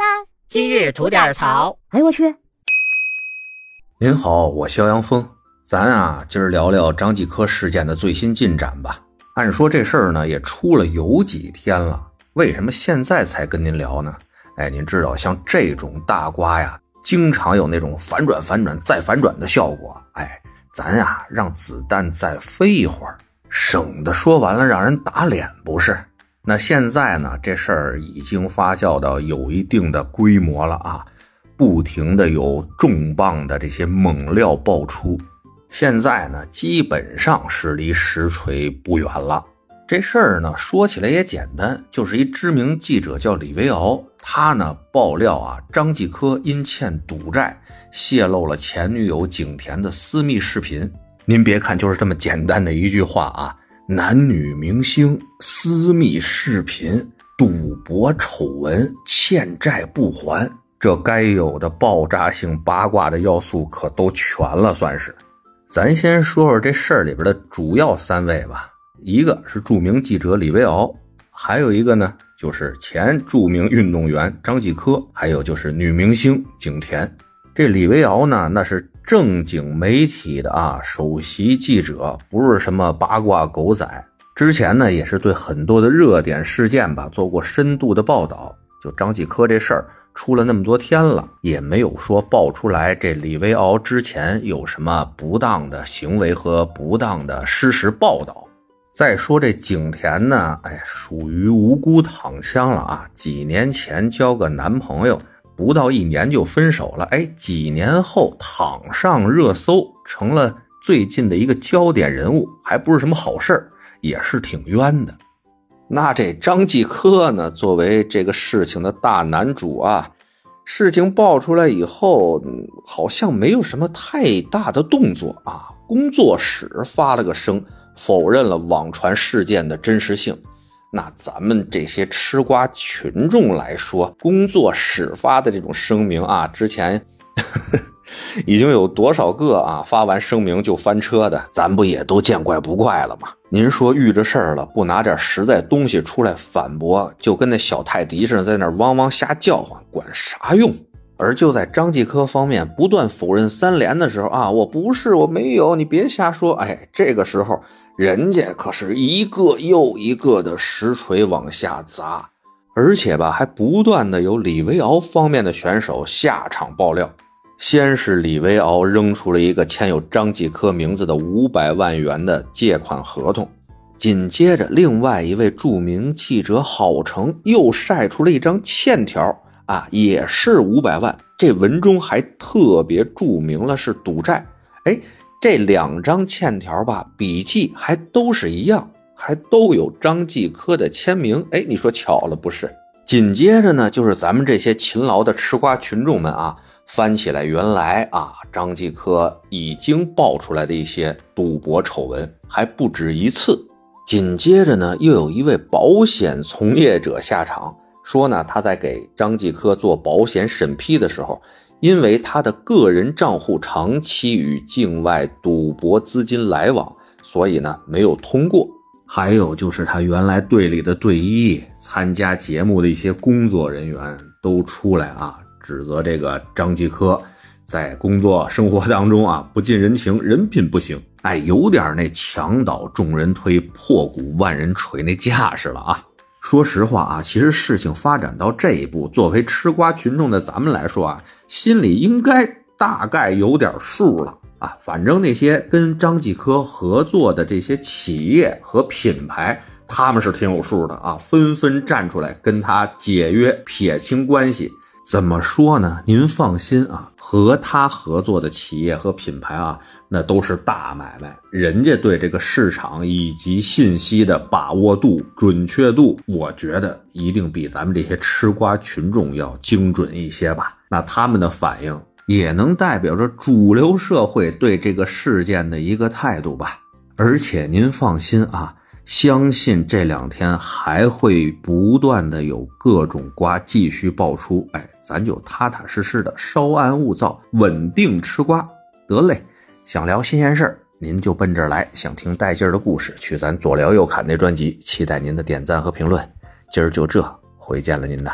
啦！今日吐点槽。哎呦我去！您好，我肖阳峰，咱啊今儿聊聊张继科事件的最新进展吧。按说这事儿呢也出了有几天了，为什么现在才跟您聊呢？哎，您知道像这种大瓜呀，经常有那种反转、反转再反转的效果。哎，咱呀让子弹再飞一会儿，省得说完了让人打脸，不是？那现在呢，这事儿已经发酵到有一定的规模了啊，不停的有重磅的这些猛料爆出，现在呢，基本上是离实锤不远了。这事儿呢，说起来也简单，就是一知名记者叫李维敖，他呢爆料啊，张继科因欠赌债，泄露了前女友景甜的私密视频。您别看就是这么简单的一句话啊。男女明星私密视频、赌博丑闻、欠债不还，这该有的爆炸性八卦的要素可都全了，算是。咱先说说这事儿里边的主要三位吧，一个是著名记者李维敖，还有一个呢就是前著名运动员张继科，还有就是女明星景甜。这李维敖呢，那是。正经媒体的啊，首席记者不是什么八卦狗仔。之前呢，也是对很多的热点事件吧做过深度的报道。就张继科这事儿出了那么多天了，也没有说爆出来这李维敖之前有什么不当的行为和不当的事实报道。再说这景甜呢，哎，属于无辜躺枪了啊！几年前交个男朋友。不到一年就分手了，哎，几年后躺上热搜，成了最近的一个焦点人物，还不是什么好事也是挺冤的。那这张继科呢，作为这个事情的大男主啊，事情爆出来以后，好像没有什么太大的动作啊，工作室发了个声，否认了网传事件的真实性。那咱们这些吃瓜群众来说，工作室发的这种声明啊，之前 已经有多少个啊发完声明就翻车的，咱不也都见怪不怪了吗？您说遇着事儿了，不拿点实在东西出来反驳，就跟那小泰迪似的，在那汪汪瞎叫唤，管啥用？而就在张继科方面不断否认三连的时候啊，我不是，我没有，你别瞎说。哎，这个时候。人家可是一个又一个的实锤往下砸，而且吧，还不断的有李维敖方面的选手下场爆料。先是李维敖扔出了一个签有张继科名字的五百万元的借款合同，紧接着另外一位著名记者郝成又晒出了一张欠条，啊，也是五百万，这文中还特别注明了是赌债，哎。这两张欠条吧，笔迹还都是一样，还都有张继科的签名。哎，你说巧了不是？紧接着呢，就是咱们这些勤劳的吃瓜群众们啊，翻起来原来啊，张继科已经爆出来的一些赌博丑闻还不止一次。紧接着呢，又有一位保险从业者下场，说呢，他在给张继科做保险审批的时候。因为他的个人账户长期与境外赌博资金来往，所以呢没有通过。还有就是他原来队里的队医、参加节目的一些工作人员都出来啊，指责这个张继科在工作生活当中啊不近人情，人品不行。哎，有点那墙倒众人推，破鼓万人锤那架势了啊。说实话啊，其实事情发展到这一步，作为吃瓜群众的咱们来说啊，心里应该大概有点数了啊。反正那些跟张继科合作的这些企业和品牌，他们是挺有数的啊，纷纷站出来跟他解约、撇清关系。怎么说呢？您放心啊，和他合作的企业和品牌啊，那都是大买卖，人家对这个市场以及信息的把握度、准确度，我觉得一定比咱们这些吃瓜群众要精准一些吧。那他们的反应也能代表着主流社会对这个事件的一个态度吧。而且您放心啊。相信这两天还会不断的有各种瓜继续爆出，哎，咱就踏踏实实的稍安勿躁，稳定吃瓜得嘞。想聊新鲜事儿，您就奔这儿来；想听带劲儿的故事，去咱左聊右侃那专辑。期待您的点赞和评论。今儿就这，回见了您呐。